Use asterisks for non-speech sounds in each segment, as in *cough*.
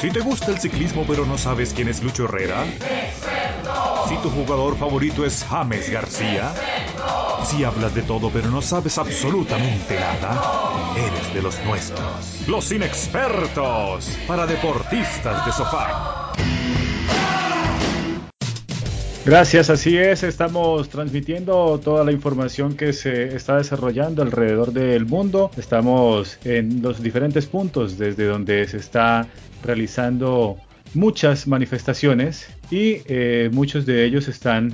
Si te gusta el ciclismo pero no sabes quién es Lucho Herrera. Si tu jugador favorito es James García. Si hablas de todo pero no sabes absolutamente nada, eres de los nuestros. Los inexpertos para deportistas de sofá. Gracias, así es, estamos transmitiendo toda la información que se está desarrollando alrededor del mundo. Estamos en los diferentes puntos desde donde se está realizando muchas manifestaciones y eh, muchos de ellos están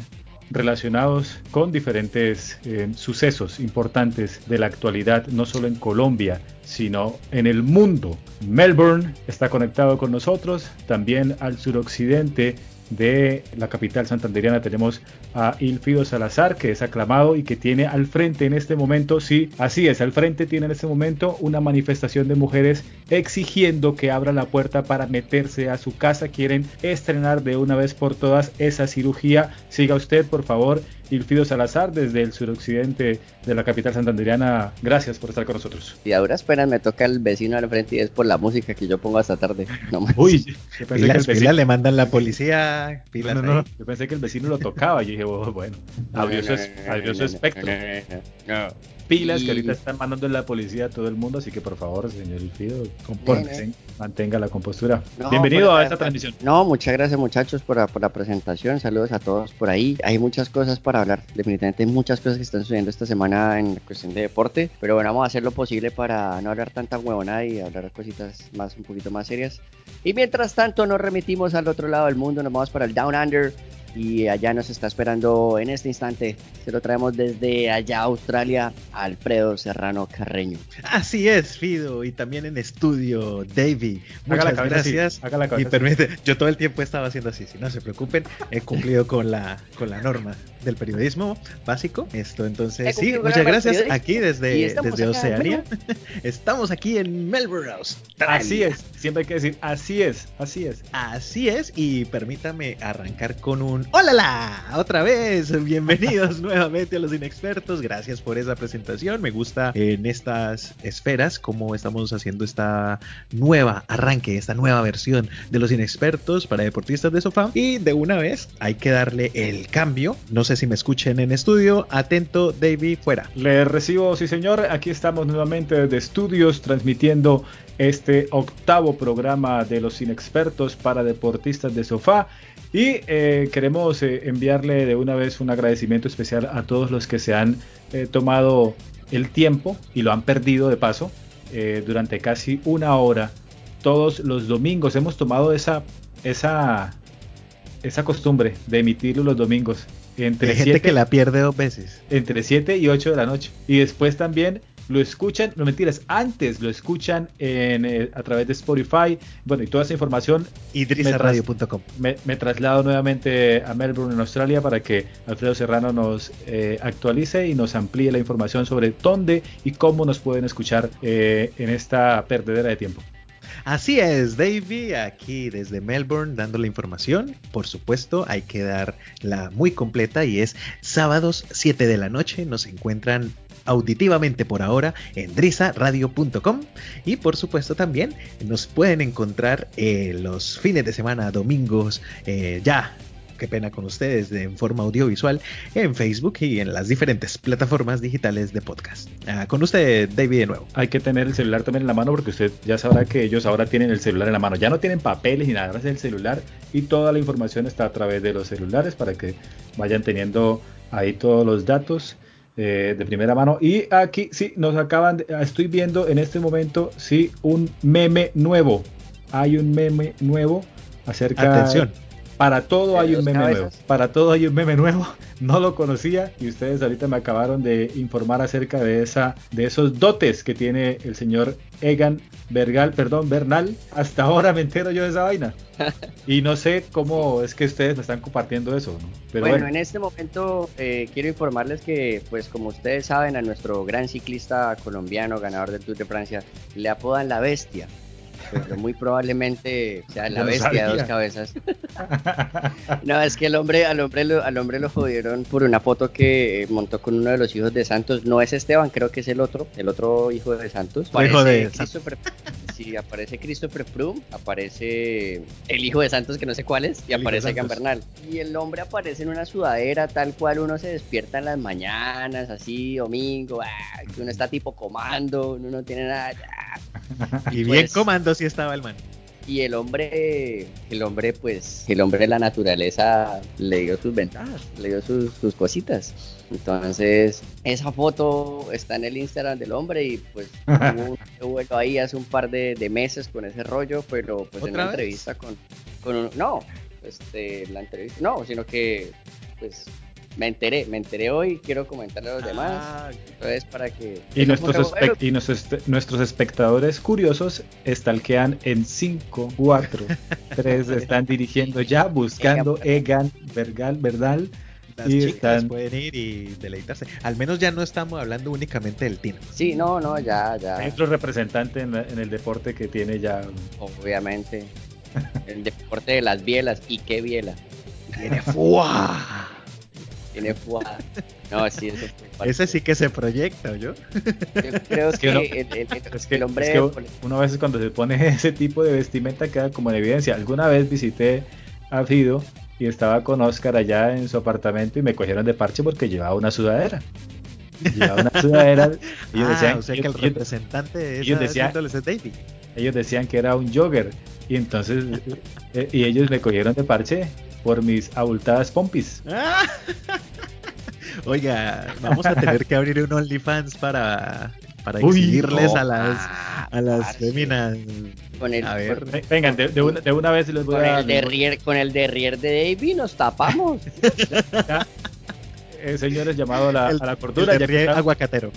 relacionados con diferentes eh, sucesos importantes de la actualidad, no solo en Colombia, sino en el mundo. Melbourne está conectado con nosotros, también al suroccidente de la capital santanderiana tenemos a Ilfido Salazar, que es aclamado y que tiene al frente en este momento, sí, así es, al frente tiene en este momento una manifestación de mujeres exigiendo que abra la puerta para meterse a su casa. Quieren estrenar de una vez por todas esa cirugía. Siga usted, por favor, Ilfido Salazar, desde el suroccidente de la capital santanderiana. Gracias por estar con nosotros. Y ahora esperan, me toca el vecino al frente y es por la música que yo pongo hasta tarde. No Uy, yo pensé que el vecino le mandan la policía. no, no, yo pensé que el vecino lo tocaba. Y dije, oh, bueno, abrió su, abrió su espectro pilas que ahorita están mandando en la policía a todo el mundo, así que por favor, señor Ilfido, compórtese, mantenga la compostura. Bienvenido a esta transmisión. No, muchas gracias muchachos por la, por la, presentación, saludos a todos por ahí. Hay muchas cosas para hablar, definitivamente hay muchas cosas que están sucediendo esta semana en cuestión de deporte, pero bueno, vamos a hacer lo posible para no hablar tanta huevona y hablar cositas más un poquito más serias. Y mientras tanto nos remitimos al otro lado del mundo, nos vamos para el Down Under y allá nos está esperando en este instante. Se lo traemos desde allá Australia, Alfredo Serrano Carreño. Así es, Fido, y también en estudio, Davey. Muchas gracias. y permite, yo todo el tiempo he estado haciendo así, si no se preocupen, he cumplido con la, con la norma del periodismo básico. Esto, entonces, sí, muchas gracias. Aquí desde, desde Oceanía. *laughs* estamos aquí en Melbourne, Australia. Así es, siempre hay que decir, así es, así es. Así es, y permítame arrancar con un ¡Hola! Otra vez, bienvenidos *laughs* nuevamente a los inexpertos. Gracias por esa presentación. Me gusta en estas esferas cómo estamos haciendo esta nueva arranque, esta nueva versión de los inexpertos para deportistas de sofá. Y de una vez hay que darle el cambio. No sé si me escuchen en estudio. Atento, David, fuera. Le recibo, sí señor. Aquí estamos nuevamente desde estudios transmitiendo este octavo programa de los inexpertos para deportistas de sofá. Y eh, queremos eh, enviarle de una vez un agradecimiento especial a todos los que se han eh, tomado el tiempo y lo han perdido de paso durante casi una hora. Todos los domingos hemos tomado esa, esa, esa costumbre de emitirlo los domingos. Entre Hay gente que la pierde dos veces. Entre 7 y 8 de la noche. Y después también lo escuchan, no mentiras, antes lo escuchan en, eh, a través de Spotify, bueno, y toda esa información. idrisaradio.com. Me, me, traslado nuevamente a Melbourne, en Australia, para que Alfredo Serrano nos eh, actualice y nos amplíe la información sobre dónde y cómo nos pueden escuchar eh, en esta perdedera de tiempo. Así es, Davey, aquí desde Melbourne dando la información. Por supuesto, hay que dar la muy completa y es sábados 7 de la noche. Nos encuentran auditivamente por ahora en drisaradio.com y por supuesto también nos pueden encontrar eh, los fines de semana, domingos, eh, ya qué pena con ustedes en forma audiovisual en Facebook y en las diferentes plataformas digitales de podcast. Ah, con usted, David, de nuevo. Hay que tener el celular también en la mano porque usted ya sabrá que ellos ahora tienen el celular en la mano. Ya no tienen papeles ni nada, es el celular y toda la información está a través de los celulares para que vayan teniendo ahí todos los datos eh, de primera mano. Y aquí sí, nos acaban, de, estoy viendo en este momento, sí, un meme nuevo. Hay un meme nuevo acerca... Atención. Para todo hay un meme nuevo. Para todo hay un meme nuevo. *laughs* No lo conocía y ustedes ahorita me acabaron de informar acerca de esa, de esos dotes que tiene el señor Egan Bergal, perdón, Bernal. Hasta ahora me entero yo de esa vaina. *laughs* Y no sé cómo es que ustedes me están compartiendo eso. Pero bueno, en este momento eh, quiero informarles que, pues como ustedes saben, a nuestro gran ciclista colombiano, ganador del Tour de Francia, le apodan la bestia pero muy probablemente sea la bestia de dos cabezas. *laughs* no, es que el hombre, al hombre lo, al hombre lo jodieron por una foto que montó con uno de los hijos de Santos. No es Esteban, creo que es el otro, el otro hijo de Santos. hijo de Santos. Sí, aparece Christopher Froome, aparece el hijo de Santos, que no sé cuál es, y aparece Egan Bernal. Y el hombre aparece en una sudadera tal cual uno se despierta en las mañanas, así, domingo, ah, que uno está tipo comando, uno no tiene nada. *laughs* Y, bien pues comando si estaba el man y el hombre, el hombre, pues, el hombre de la naturaleza le dio sus ventajas, le dio sus, sus cositas. Entonces, esa foto está en el Instagram del hombre y pues *laughs* hubo un ahí hace un par de, meses con ese rollo, pero pues en una entrevista con, con no, este, la entrevista, no, sino que pues me enteré, me enteré hoy, quiero comentarle a los demás. Ah, entonces, para que. Y, nuestros, y nuestros, espectadores curiosos estalquean en 5, 4, 3, están dirigiendo ya, buscando Egan Vergal, Verdal. Las y chicas pueden ir y deleitarse. Al menos ya no estamos hablando únicamente del Tino. Sí, no, no, ya, ya. Hay otro representante en, en el deporte que tiene ya. Obviamente. el deporte de las bielas. ¿Y qué biela? Tiene fuá. Tiene No, sí, eso *laughs* Ese sí que se proyecta, ¿yo? Yo creo que, el, hombre. uno a veces cuando se pone *laughs* ese tipo de vestimenta queda como en evidencia. Alguna vez visité a Fido y estaba con Oscar allá en su apartamento y me cogieron de parche porque llevaba una sudadera. Llevaba una sudadera. y ellos ah, decían, o sea que el representante de ellos decían. Ellos decían que era un jogger. Y entonces, eh, y ellos me cogieron de parche por mis abultadas pompis. *laughs* Oiga, vamos a tener que abrir un OnlyFans para, para exhibirles a las, a las féminas. Con el, a ver. vengan, de, una, de, una, vez les voy con a. El derrier, con el derrier de Davy nos tapamos. *laughs* Eh, señores, llamado a la, a la cordura. ya que aguacatero.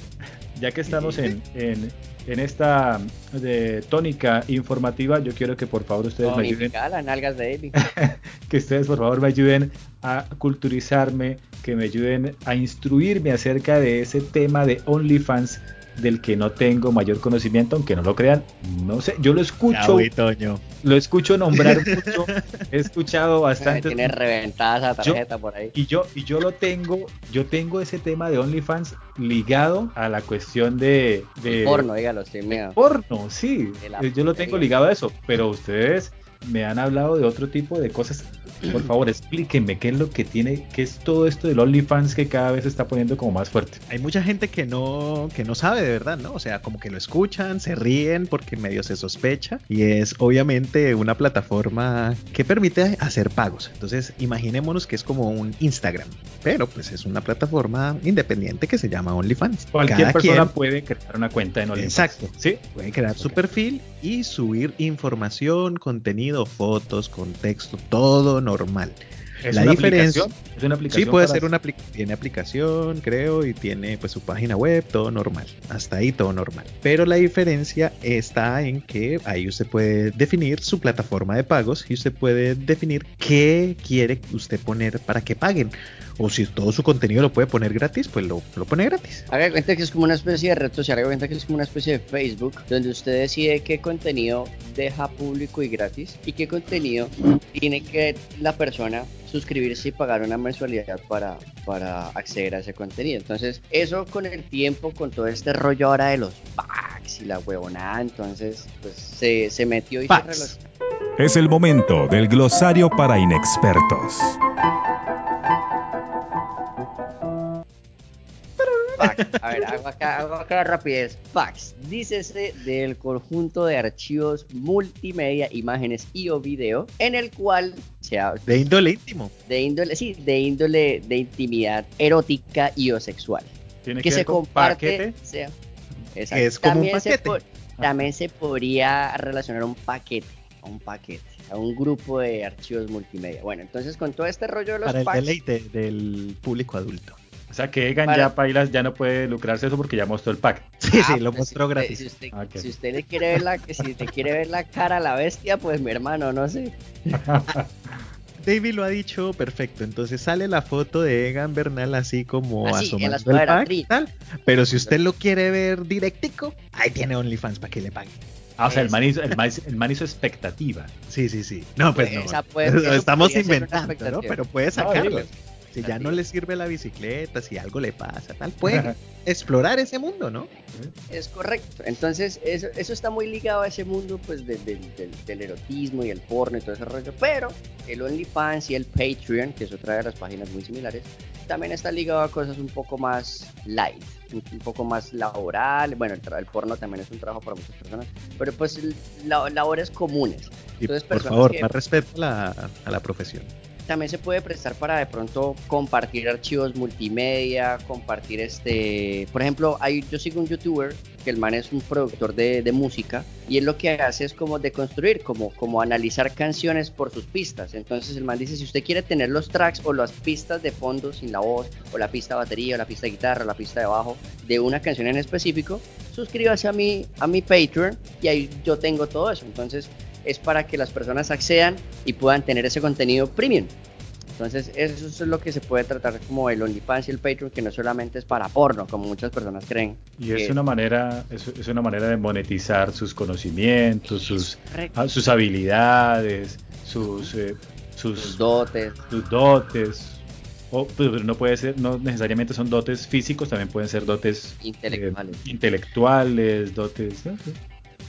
Ya que estamos en, en, en esta de tónica informativa, yo quiero que por favor ustedes me ayuden. Las nalgas de *laughs* que ustedes por favor me ayuden a culturizarme, que me ayuden a instruirme acerca de ese tema de OnlyFans del que no tengo mayor conocimiento, aunque no lo crean. No sé, yo lo escucho. Lo escucho nombrar *laughs* mucho. He escuchado bastante. Tiene reventada esa tarjeta por ahí. Y yo, y yo lo tengo, yo tengo ese tema de OnlyFans ligado a la cuestión de. de porno, dígalo, sí, mío. Porno, sí. Yo lo tengo ligado a eso. Pero ustedes me han hablado de otro tipo de cosas por favor, explíquenme qué es lo que tiene, qué es todo esto del OnlyFans que cada vez se está poniendo como más fuerte. Hay mucha gente que no, que no sabe de verdad, ¿no? O sea, como que lo escuchan, se ríen porque medio se sospecha y es obviamente una plataforma que permite hacer pagos. Entonces, imaginémonos que es como un Instagram, pero pues es una plataforma independiente que se llama OnlyFans. Cualquier persona puede crear una cuenta en OnlyFans. Exacto. Sí. Pueden crear su perfil y subir información, contenido, fotos, contexto, todo normal. ¿Es la una diferencia ¿Es una aplicación sí puede ser una tiene aplicación creo y tiene pues su página web todo normal. Hasta ahí todo normal. Pero la diferencia está en que ahí usted puede definir su plataforma de pagos y usted puede definir qué quiere usted poner para que paguen. O si todo su contenido lo puede poner gratis, pues lo, lo pone gratis. Haga cuenta que es como una especie de red social, haga cuenta que es como una especie de Facebook, donde usted decide qué contenido deja público y gratis y qué contenido tiene que la persona suscribirse y pagar una mensualidad para, para acceder a ese contenido. Entonces, eso con el tiempo, con todo este rollo ahora de los packs y la huevonada, entonces, pues se, se metió y se relacionó. Es el momento del glosario para inexpertos. A ver, hago acá, hago acá rapidez. Fax. Dícese del conjunto de archivos multimedia, imágenes y o video, en el cual se De índole íntimo. De índole, sí, de índole de intimidad erótica y o sexual. ¿Tiene que, se comparte. Sea, es como un paquete. también se podría relacionar un paquete. A un paquete, a un grupo de archivos multimedia. Bueno, entonces con todo este rollo de los Para el deleite del público adulto. O sea que Egan ya Pailas ya no puede lucrarse eso porque ya mostró el pack. Sí, sí, lo pues mostró gratis. Si usted, ah, si usted, le quiere ver la, si te quiere ver la cara a la bestia, pues mi hermano, no sé. *laughs* David lo ha dicho perfecto. Entonces sale la foto de Egan Bernal así como ah, asomando el pack y tal. Pero si usted lo quiere ver directico, ahí tiene OnlyFans para que le pague. Ah, o sea, el man, hizo, el, expectativa. Sí, sí, sí. No, pues, no. Estamos inventando, ¿no? Pero puede sacarlo. Si ya no le sirve la bicicleta, si algo le pasa, tal, puede explorar ese mundo, ¿no? Es correcto. Entonces, eso, eso está muy ligado a ese mundo pues del, erotismo y el porno y todo ese rollo. Pero el OnlyFans y el Patreon, que es otra de las páginas muy similares, también está ligado a cosas un poco más light, un, poco más laboral. Bueno, el, el, porno también es un trabajo para muchas personas, pero pues la, labores comunes. Entonces, por favor, más respeto a la, a la profesión también se puede prestar para de pronto compartir archivos multimedia, compartir este, por ejemplo, hay, yo sigo un youtuber que el man es un productor de, de, música y él lo que hace es como deconstruir, como, como analizar canciones por sus pistas. Entonces el man dice, si usted quiere tener los tracks o las pistas de fondo sin la voz, o la pista de batería, o la pista de guitarra, o la pista de bajo de una canción en específico, suscríbase a mi, a mi Patreon y ahí yo tengo todo eso. Entonces es para que las personas accedan y puedan tener ese contenido premium. Entonces, eso es lo que se puede tratar como el OnlyFans y el Patreon, que no solamente es para porno, como muchas personas creen. Y es una manera, es, una manera de monetizar sus conocimientos, sus, ah, sus habilidades, sus, eh, sus, dotes. Sus dotes. O, pues, no puede ser, no necesariamente son dotes físicos, también pueden ser dotes eh, intelectuales, intelectuales dotes.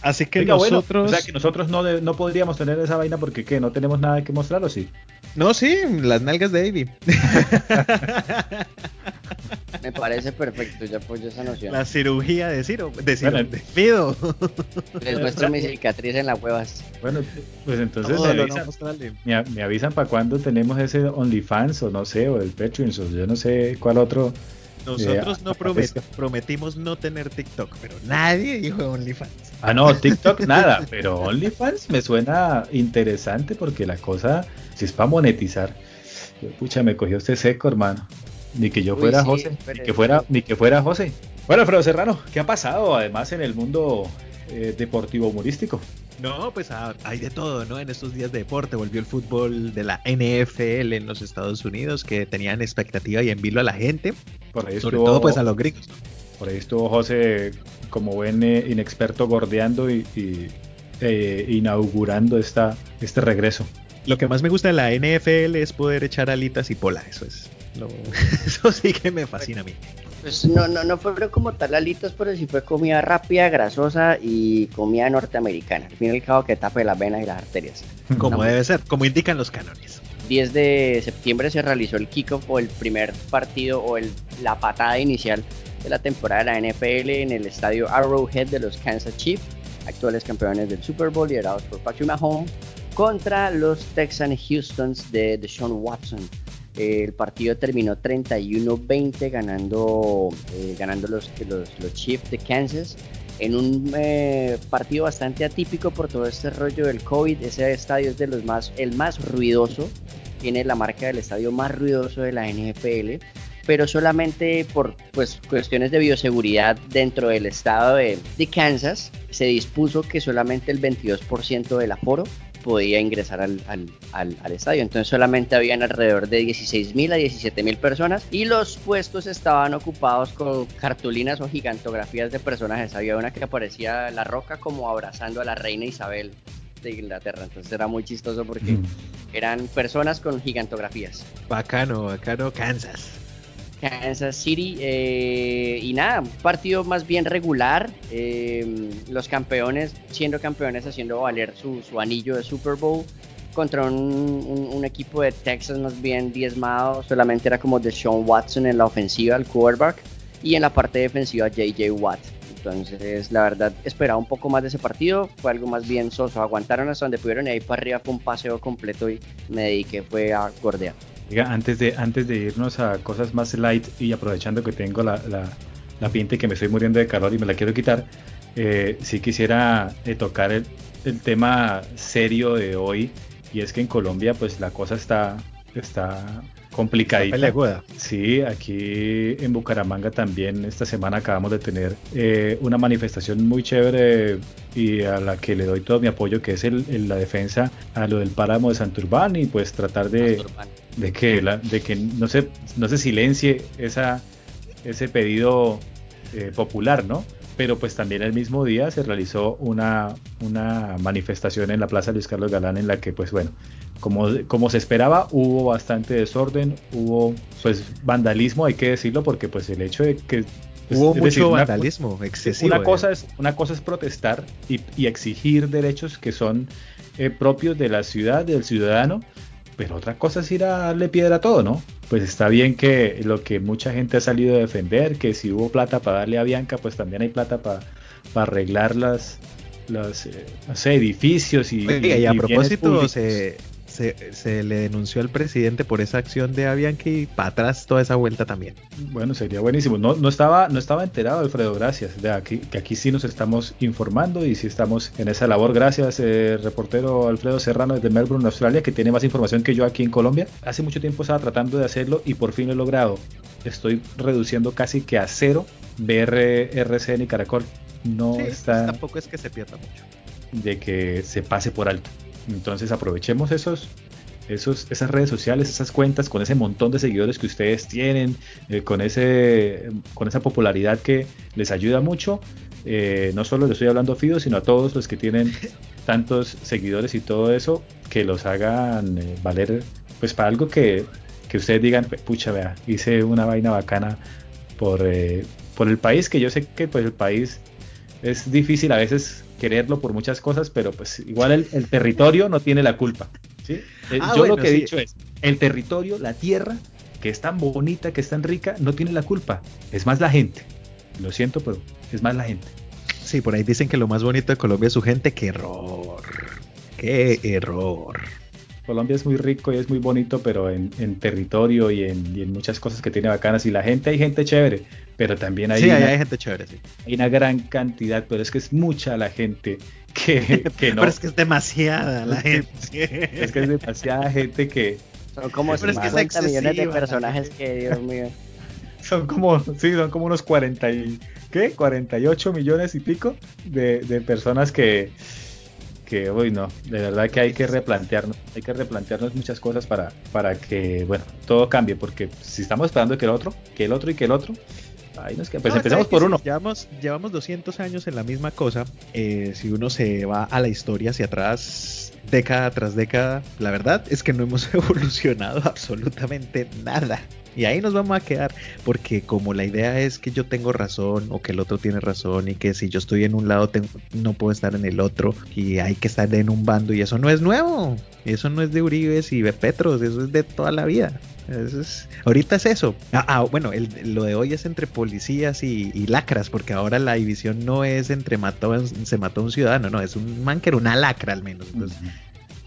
Así que nosotros. o sea que nosotros no, no podríamos tener esa vaina porque ¿qué? no tenemos nada que mostrar o sí. No, sí, las nalgas de Ivy. *laughs* Me parece perfecto, yo apoyo esa noción. La cirugía de Ciro, de Ciro, de Fido. Les muestro mi cicatriz en las huevas. Bueno, pues entonces me, avisan, me, avisan para cuándo tenemos ese OnlyFans o no sé, o el Patreon, o yo no sé cuál otro. Nosotros no prometimos no tener TikTok, pero nadie dijo OnlyFans. Ah, no, TikTok nada, pero OnlyFans me suena interesante porque la cosa, si es para monetizar, pucha, me cogió usted seco, hermano. Ni que yo fuera José, ni que fuera, ni que fuera José. Bueno, Alfredo Serrano, ¿qué ha pasado además en el mundo eh, deportivo humorístico? No, pues ah, hay de todo, ¿no? En estos días de deporte volvió el fútbol de la NFL en los Estados Unidos que tenían expectativa y envilo a la gente, Por ahí sobre todo pues a los gringos. Por ahí estuvo José como buen eh, inexperto gordeando y, eh, inaugurando esta, este regreso. Lo que más me gusta de la NFL es poder echar alitas y pola, eso es. *laughs* eso sí que me fascina a mí. Pues no, no, no fueron como tal alitas, pero sí fue comida rápida, grasosa y comida norteamericana. Al fin y al cabo que tape las venas y las arterias. Como debe ser, como indican los cánones. 10 de septiembre se realizó el kickoff o el primer partido o el, la patada inicial de la temporada de la NFL en el estadio Arrowhead de los Kansas Chiefs, actuales campeones del Super Bowl liderados por Patrick Mahomes, contra los Texan Houstons de Deshaun Watson. El partido terminó 31-20 ganando, eh, ganando los, los, los, Chiefs de Kansas en un eh, partido bastante atípico por todo este rollo del COVID. Ese estadio es de los más, el más ruidoso, tiene la marca del estadio más ruidoso de la NFL pero solamente por pues, cuestiones de bioseguridad dentro del estado de, Kansas se dispuso que solamente el 22% del aforo podía ingresar al, al, estadio. Entonces solamente habían alrededor de 16.000 a 17.000 personas y los puestos estaban ocupados con cartulinas o gigantografías de personajes. Había una que aparecía La Roca como abrazando a la reina Isabel de Inglaterra. Entonces era muy chistoso porque mm. eran personas con gigantografías. Bacano, bacano, Kansas. Kansas City. Eh, y nada, un partido más bien regular. Eh, los campeones, siendo campeones, haciendo valer su, anillo de Super Bowl contra un, equipo de Texas más bien diezmado. Solamente era como de Sean Watson en la ofensiva, el quarterback, y en la parte defensiva JJ Watt. Entonces, la verdad, esperaba un poco más de ese partido. Fue algo más bien soso. Aguantaron hasta donde pudieron y ahí para arriba fue un paseo completo y me dediqué fue a gordear antes de, antes de irnos a cosas más light y aprovechando que tengo la, la, la pinta y que me estoy muriendo de calor y me la quiero quitar, eh, sí quisiera eh, tocar el, el, tema serio de hoy y es que en Colombia pues la cosa está, está complicadita. Sí, aquí en Bucaramanga también esta semana acabamos de tener eh, una manifestación muy chévere y a la que le doy todo mi apoyo, que es el, la defensa a lo del páramo de Santurbán y pues tratar de, de que, la, de que no, se, no se silencie esa, ese pedido eh, popular, ¿no? pero pues también el mismo día se realizó una, una manifestación en la Plaza Luis Carlos Galán en la que pues bueno, como, como se esperaba, hubo bastante desorden, hubo pues vandalismo, hay que decirlo, porque pues el hecho de que pues, Hubo mucho vandalismo excesivo. Una cosa, es, una cosa es protestar y, exigir derechos que son eh, propios de la ciudad, del ciudadano, pero otra cosa es ir a darle piedra a todo, ¿no? Pues está bien que lo que mucha gente ha salido a defender, que si hubo plata para darle a Bianca, pues también hay plata para, arreglar las, los eh, edificios y, y, a propósito se, se, le denunció al presidente por esa acción de Avianca y para atrás toda esa vuelta también. Bueno, sería buenísimo. No, no, estaba, no estaba enterado, Alfredo, gracias. De aquí, que aquí sí nos estamos informando y sí estamos en esa labor. Gracias, eh, reportero Alfredo Serrano desde Melbourne, Australia, que tiene más información que yo aquí en Colombia. Hace mucho tiempo estaba tratando de hacerlo y por fin lo he logrado. Estoy reduciendo casi que a cero ver RCN y Caracol. No está. Tampoco es que se pierda mucho. De que se pase por alto. Entonces aprovechemos esos, esos, esas redes sociales, esas cuentas, con ese montón de seguidores que ustedes tienen, eh, con, ese, con esa popularidad que les ayuda mucho. Eh, no solo le estoy hablando a Fido, sino a todos los que tienen *laughs* tantos seguidores y todo eso, que los hagan eh, valer pues para algo que, que, ustedes digan, pucha, vea, hice una vaina bacana por, por el país, que yo sé que pues el país es difícil a veces quererlo por muchas cosas, pero pues igual el, territorio no tiene la culpa. ¿sí? Eh, ah, yo lo que he dicho es, el territorio, la tierra, que es tan bonita, que es tan rica, no tiene la culpa. Es más la gente. Lo siento, pero es más la gente. Sí, por ahí dicen que lo más bonito de Colombia es su gente. ¡Qué error! ¡Qué error! Colombia es muy rico y es muy bonito, pero en, territorio y en, muchas cosas que tiene bacanas. Y la gente, hay gente chévere, pero también hay, sí, hay gente chévere, sí. hay una gran cantidad, pero es que es mucha la gente que, *laughs* que no. pero es que es demasiada la gente. es que es demasiada gente que. Son como 50 millones de personajes que, Dios mío. Son como, sí, son como unos 40 y, ¿qué? 48 millones y pico de, de personas que, que hoy no, de verdad que hay que replantearnos, hay que replantearnos muchas cosas para, para que, bueno, todo cambie, porque si estamos esperando que el otro, que el otro y que el otro, ahí nos pues empezamos por uno. Llevamos, llevamos 200 años en la misma cosa, eh, si uno se va a la historia hacia atrás, década tras década, la verdad es que no hemos *laughs* evolucionado absolutamente nada. Y ahí nos vamos a quedar, porque como la idea es que yo tengo razón o que el otro tiene razón y que si yo estoy en un lado no puedo estar en el otro y hay que estar en un bando y eso no es nuevo, eso no es de Uribes y de Petros, eso es de toda la vida. ahorita es eso. Ah, ah bueno, lo de hoy es entre policías y, lacras, porque ahora la división no es entre mató, se mató un ciudadano, no, es un man que era una lacra al menos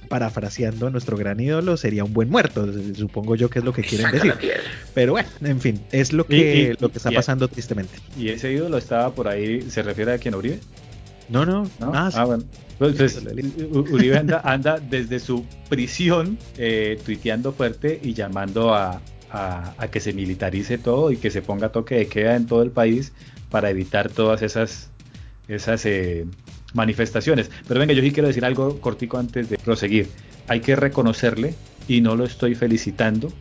parafraseando a nuestro gran ídolo, sería un buen muerto. Supongo yo que es lo que quieren decir. Pero bueno, en fin, es lo que, lo que está pasando tristemente. ¿Y ese ídolo estaba por ahí? ¿Se refiere a quién, Uribe? No, no. Ah, ah bueno. Entonces, pues, Uribe anda, desde su prisión eh, tuiteando fuerte y llamando a, a, que se militarice todo y que se ponga toque de queda en todo el país para evitar todas esas, esas eh, manifestaciones. Pero venga, yo sí quiero decir algo cortico antes de proseguir. Hay que reconocerle, y no lo estoy felicitando,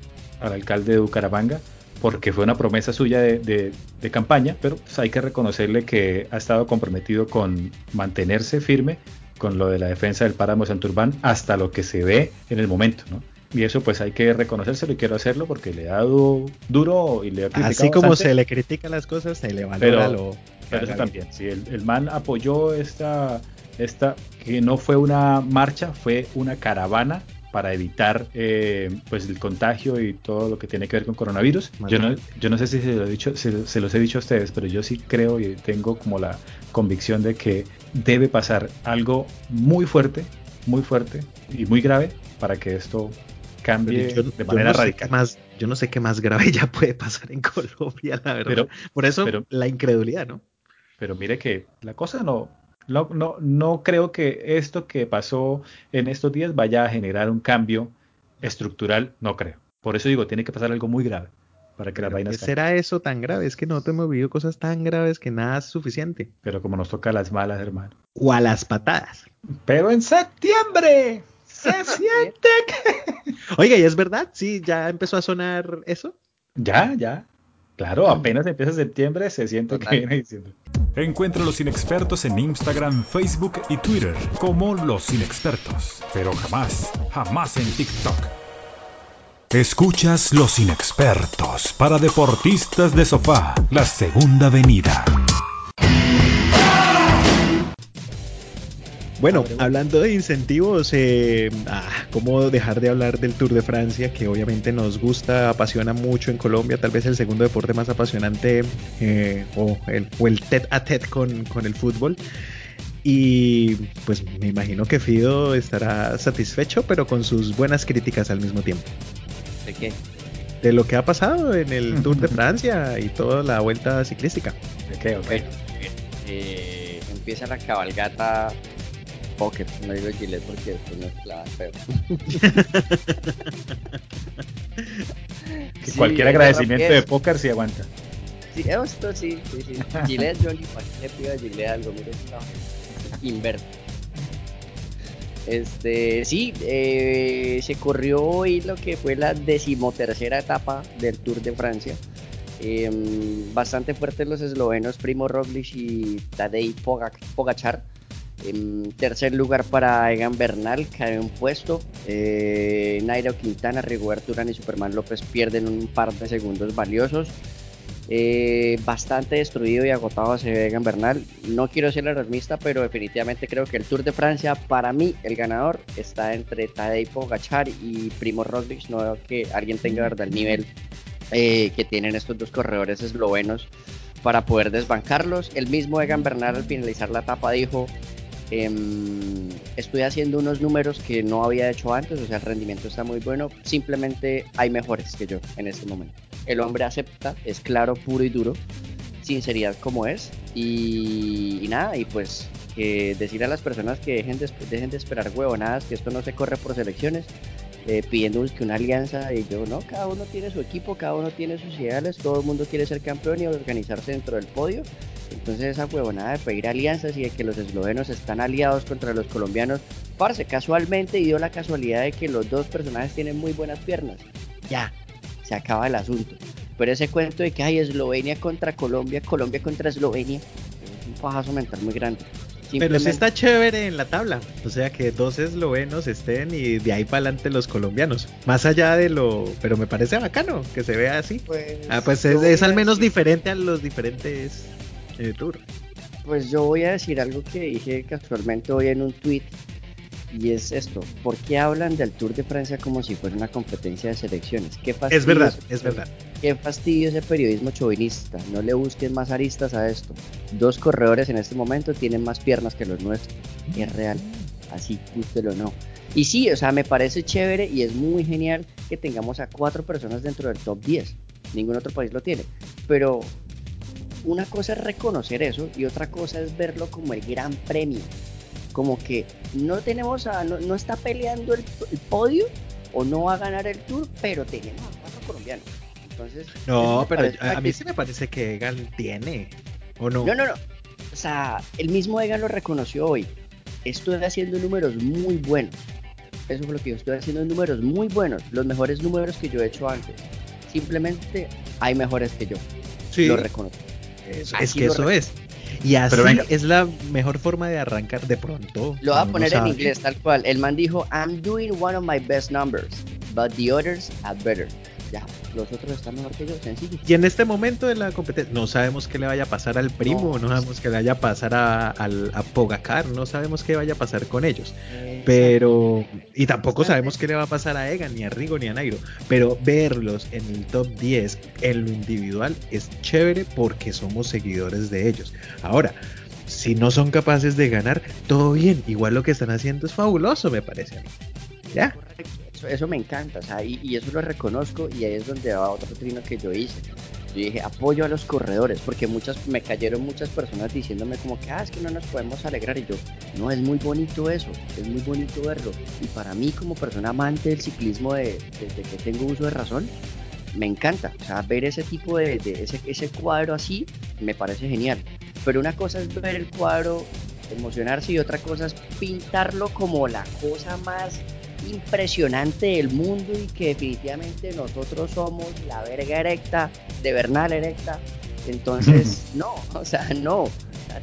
al alcalde de Bucaramanga, porque fue una promesa suya de, campaña, pero pues, hay que reconocerle que ha estado comprometido con mantenerse firme con lo de la defensa del páramo Santurbán hasta lo que se ve en el momento, ¿no? Y eso pues hay que reconocérselo y quiero hacerlo porque le ha dado duro y le ha criticado Así como se le critica las cosas, se le valora lo pero eso también, sí, el, man apoyó esta, esta, que no fue una marcha, fue una caravana para evitar eh, pues el contagio y todo lo que tiene que ver con coronavirus. Yo no, yo no sé si se, lo he dicho, se, los he dicho a ustedes, pero yo sí creo y tengo como la convicción de que debe pasar algo muy fuerte, muy fuerte y muy grave para que esto cambie de manera radical. más, yo no sé qué más grave *laughs* ya puede pasar en Colombia, la verdad. Pero, Por eso la incredulidad, ¿no? Pero mire que la cosa no, no, no, no creo que esto que pasó en estos días vaya a generar un cambio estructural, no creo. Por eso digo, tiene que pasar algo muy grave para que las vainas ¿Qué será eso tan grave? Es que no te hemos vivido cosas tan graves que nada es suficiente. Pero como nos toca a las malas, hermano. O a las patadas. Pero en septiembre se *laughs* siente que... Oiga, ¿y es verdad? Sí, ya empezó a sonar eso. Ya, ya. Claro, apenas empieza septiembre se siente que viene diciendo. Encuentra los inexpertos en Instagram, Facebook y Twitter como los inexpertos, pero jamás, jamás en TikTok. Escuchas Los Inexpertos para deportistas de sofá, la segunda venida. Bueno, hablando de incentivos, eh, ah, ¿cómo dejar de hablar del Tour de Francia, que obviamente nos gusta, apasiona mucho en Colombia, tal vez el segundo deporte más apasionante eh, o, el, o el tet a tet con, con el fútbol? Y pues me imagino que Fido estará satisfecho, pero con sus buenas críticas al mismo tiempo. ¿De qué? De lo que ha pasado en el *laughs* Tour de Francia y toda la vuelta ciclística. Bueno, eh, empieza la cabalgata Pocket, no digo Gillette porque después nos clavan feo. *laughs* Sí, cualquier agradecimiento de póker sí aguanta. Sí, esto sí, sí, sí. Gillette, yo le pido a Gillette algo, mire, esta inverte. Este, sí, eh, se corrió hoy lo que fue la decimotercera etapa del Tour de Francia. Em, bastante fuertes los eslovenos Primo Roglic y Tadej Pogac- Pogacar. En tercer lugar para Egan Bernal, cae un puesto. Eh, Nairo Quintana, Rigoberto Urán y Superman López pierden un par de segundos valiosos. Eh, bastante destruido y agotado se ve Egan Bernal. No quiero ser alarmista, pero definitivamente creo que el Tour de Francia, para mí, el ganador está entre Tadej Pogacar y Primo Roglic. No veo que alguien tenga verdad el nivel eh, que tienen estos dos corredores eslovenos para poder desbancarlos. El mismo Egan Bernal al finalizar la etapa dijo, em, estoy haciendo unos números que no había hecho antes, o sea, el rendimiento está muy bueno, simplemente hay mejores que yo en este momento. El hombre acepta, es claro, puro y duro, sinceridad como es, y, nada, y pues que decir a las personas que dejen de, dejen de esperar huevonadas, que esto no se corre por selecciones, eh, pidiendo que una alianza y yo, no, cada uno tiene su equipo, cada uno tiene sus ideales, todo el mundo quiere ser campeón y organizarse dentro del podio. Entonces esa huevonada de pedir alianzas y de que los eslovenos están aliados contra los colombianos, parce, casualmente y dio la casualidad de que los dos personajes tienen muy buenas piernas. Ya, se acaba el asunto. Pero ese cuento de que hay Eslovenia contra Colombia, Colombia contra Eslovenia, es un pajazo mental muy grande. Pero sí está chévere en la tabla. O sea que dos eslovenos estén y de ahí para adelante los colombianos. Más allá de lo. Pero me parece bacano que se vea así. Pues, Ah, pues es, al menos diferente a los diferentes eh, tours. Pues yo voy a decir algo que dije casualmente hoy en un tweet y es esto, ¿por qué hablan del Tour de Francia como si fuera una competencia de selecciones? ¿Qué fastidio Es verdad, es verdad. Qué fastidio ese periodismo chauvinista, no le busquen más aristas a esto. Dos corredores en este momento tienen más piernas que los nuestros, es real, así gústelo o no. Y sí, o sea, me parece chévere y es muy genial que tengamos a cuatro personas dentro del top 10. Ningún otro país lo tiene. Pero una cosa es reconocer eso y otra cosa es verlo como el gran premio. Como que no tenemos a, no, no está peleando el, el podio o no va a ganar el tour, pero tenemos a cuatro colombianos. Entonces, No, pero a, a mí sí me parece que Egan tiene. ¿O no? no, no, no. O sea, el mismo Egan lo reconoció hoy. Estoy haciendo números muy buenos. Eso fue lo que yo estoy haciendo números muy buenos. Los mejores números que yo he hecho antes. Simplemente hay mejores que yo. Sí, Lo reconozco. Es, que eso es. Y así es la mejor forma de arrancar de pronto. Lo voy a poner en inglés tal cual. El man dijo, I'm doing one of my best numbers, but the others are better. Ya, los otros están mejor que yo, sencillo. Y en este momento de la competencia, no sabemos qué le vaya a pasar al primo, no, No. sabemos qué le vaya a pasar a, Pogacar, no sabemos qué vaya a pasar con ellos. Pero, y tampoco sabemos qué le va a pasar a Egan, ni a Rigo, ni a Nairo. Pero verlos en el top 10 en lo individual es chévere porque somos seguidores de ellos. Ahora, si no son capaces de ganar, todo bien. Igual lo que están haciendo es fabuloso, me parece a mí. Ya. Correcto, Eso, me encanta, y, eso lo reconozco y ahí es donde va otro trino que yo hice. Yo dije, apoyo a los corredores, porque muchas, me cayeron muchas personas diciéndome como que, ah, es que no nos podemos alegrar. Y yo, no, es muy bonito eso, es muy bonito verlo. Y para mí, como persona amante del ciclismo de- desde que tengo uso de razón, me encanta. O sea, ver ese tipo de, ese cuadro así, me parece genial. Pero una cosa es ver el cuadro, emocionarse, y otra cosa es pintarlo como la cosa más impresionante del mundo y que definitivamente nosotros somos la verga erecta, de Bernal erecta. Entonces, *laughs* no, o sea, no,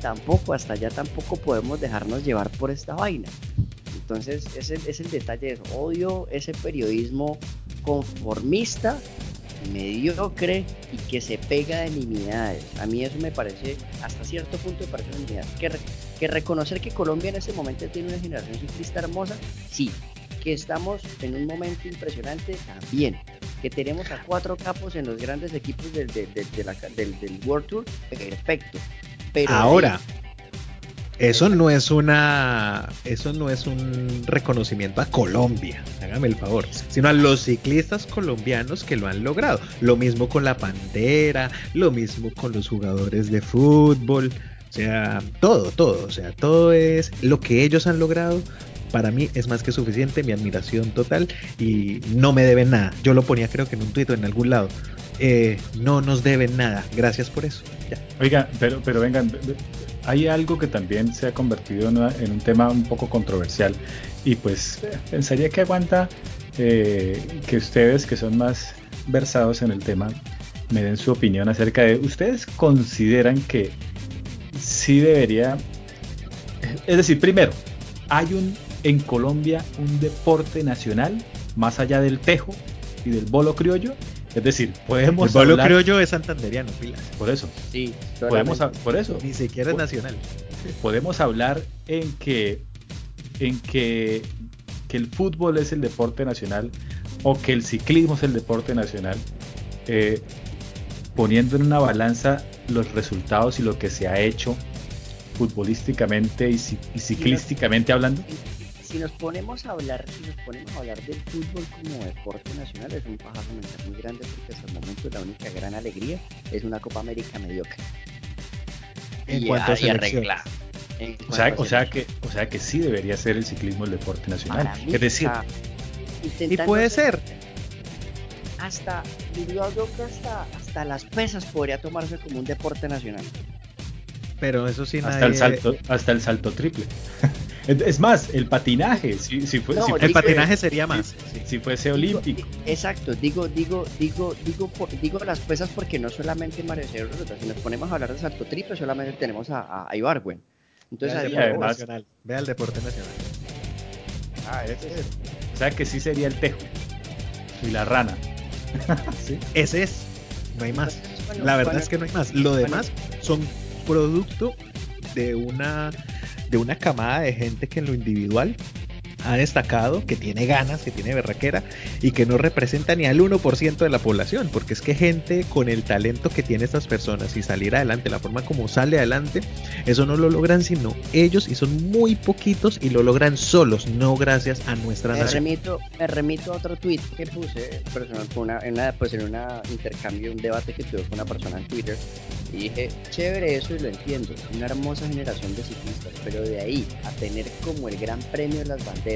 tampoco, hasta allá tampoco podemos dejarnos llevar por esta vaina. Entonces, ese es el detalle, odio ese periodismo conformista mediocre y que se pega de nimiedades. A mí eso me parece, hasta cierto punto me parece una Que, que reconocer que Colombia en este momento tiene una generación ciclista hermosa, sí. Que estamos en un momento impresionante, también. Que tenemos a cuatro capos en los grandes equipos del, del, del World Tour, perfecto. Pero Ahora, eso no es una, eso no es un reconocimiento a Colombia, hágame el favor, sino a los ciclistas colombianos que lo han logrado. Lo mismo con la Pantera, lo mismo con los jugadores de fútbol, o sea, todo, todo, o sea, todo es lo que ellos han logrado. Para mí es más que suficiente, mi admiración total y no me deben nada. Yo lo ponía creo que en un tuit en algún lado. Eh, no nos deben nada. Gracias por eso. Oiga, pero, pero vengan, hay algo que también se ha convertido en, un tema un poco controversial y pues pensaría que aguanta eh, que ustedes que son más versados en el tema me den su opinión acerca de, ¿ustedes consideran que sí debería, es decir, primero, hay un en Colombia un deporte nacional más allá del tejo y del bolo criollo? Es decir, podemos. El bolo criollo es santanderiano, pilas. Por eso. Sí, podemos, por eso. Ni siquiera es nacional. Podemos hablar en que, en que, que el fútbol es el deporte nacional o que el ciclismo es el deporte nacional, eh, poniendo en una balanza los resultados y lo que se ha hecho futbolísticamente y, y ciclísticamente hablando si nos ponemos a hablar, si nos ponemos a hablar del fútbol como deporte nacional, es un pajazo mental muy grande porque hasta el momento la única gran alegría es una Copa América mediocre. En cuanto a. O sea, o, sea que, o sea que sí debería ser el ciclismo el deporte nacional. es decir, y puede ser. Hasta, yo que hasta, hasta las pesas podría tomarse como un deporte nacional. Pero eso sí, hasta el salto, hasta el salto triple. *laughs* Es más, el patinaje, si, fue, el patinaje sería más. Si, fuese olímpico. Exacto, digo, digo, digo, digo, digo las pesas porque no solamente Mario si nos ponemos a hablar de salto triple, solamente tenemos a, a Ibargüen. Entonces, Vea el, nacional. Vea el deporte nacional. Ah, ese es. O sea que sí sería el tejo y la rana. *laughs* ¿Sí? Ese es. No hay más. la verdad es que no hay más. Lo demás son producto de una de una camada de gente que en lo individual ha destacado, que tiene ganas, que tiene berraquera y que no representa ni al 1% de la población, porque es que gente con el talento que tienen estas personas y salir adelante, la forma como sale adelante, eso no lo logran sino ellos y son muy poquitos y lo logran solos, no gracias a nuestra me nación. Remito, me remito a otro tweet que puse personal, una, en una, pues en un intercambio, un debate que tuve con una persona en Twitter y dije, chévere eso y lo entiendo, una hermosa generación de ciclistas, pero de ahí a tener como el gran premio de las banderas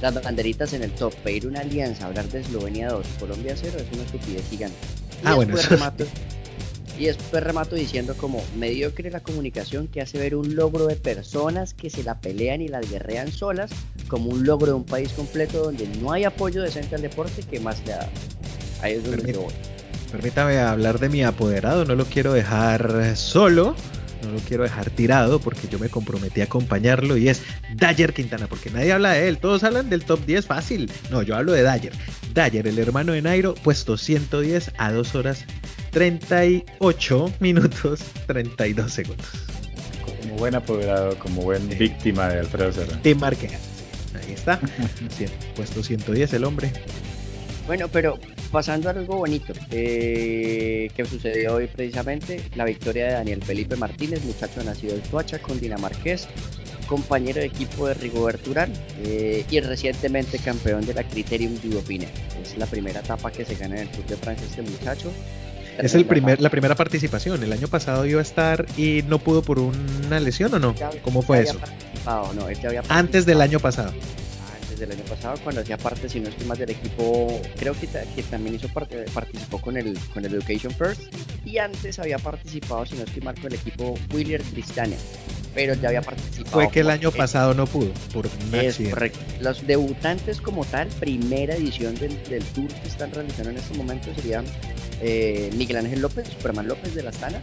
las banderitas en el top, pedir una alianza, hablar de Eslovenia 2 Colombia 0 es una estupidez gigante. Y ah, bueno, remato, y después remato diciendo como mediocre la comunicación que hace ver un logro de personas que se la pelean y las guerrean solas como un logro de un país completo donde no hay apoyo decente al deporte que más le da. Ahí es donde voy. Permítame hablar de mi apoderado, no lo quiero dejar solo no lo quiero dejar tirado porque yo me comprometí a acompañarlo y es Dyer Quintana, porque nadie habla de él, todos hablan del top 10 fácil. No, yo hablo de Dyer. Dyer, el hermano de Nairo, puesto 110 a 2 horas 38 minutos 32 segundos. Como buen apoderado, como buen víctima de Alfredo Serra. Tim Marquez. Ahí está. *laughs* puesto 110 el hombre. Bueno, pero pasando a algo bonito eh, que sucedió hoy precisamente, la victoria de Daniel Felipe Martínez, muchacho nacido en Tuacha, con Dinamarqués, compañero de equipo de Rigoberto Urán eh, y recientemente campeón de la Criterium Duopine. Es la primera etapa que se gana en el Tour de Francia este muchacho. Es el primer, la primera participación. El año pasado iba a estar y no pudo por una lesión o no. ¿Cómo fue eso? No, Antes del año pasado desde el año pasado cuando hacía parte, si no estoy más del equipo, creo que, que también hizo parte, participó con el, con el Education First y antes había participado, si no estoy mal, con el equipo Willier Tristania. pero ya había participado. Fue que el año pasado no pudo, por un Es correcto. Los debutantes como tal, primera edición del, del tour que están realizando en este momento serían eh, Miguel Ángel López, Superman López de la Astana,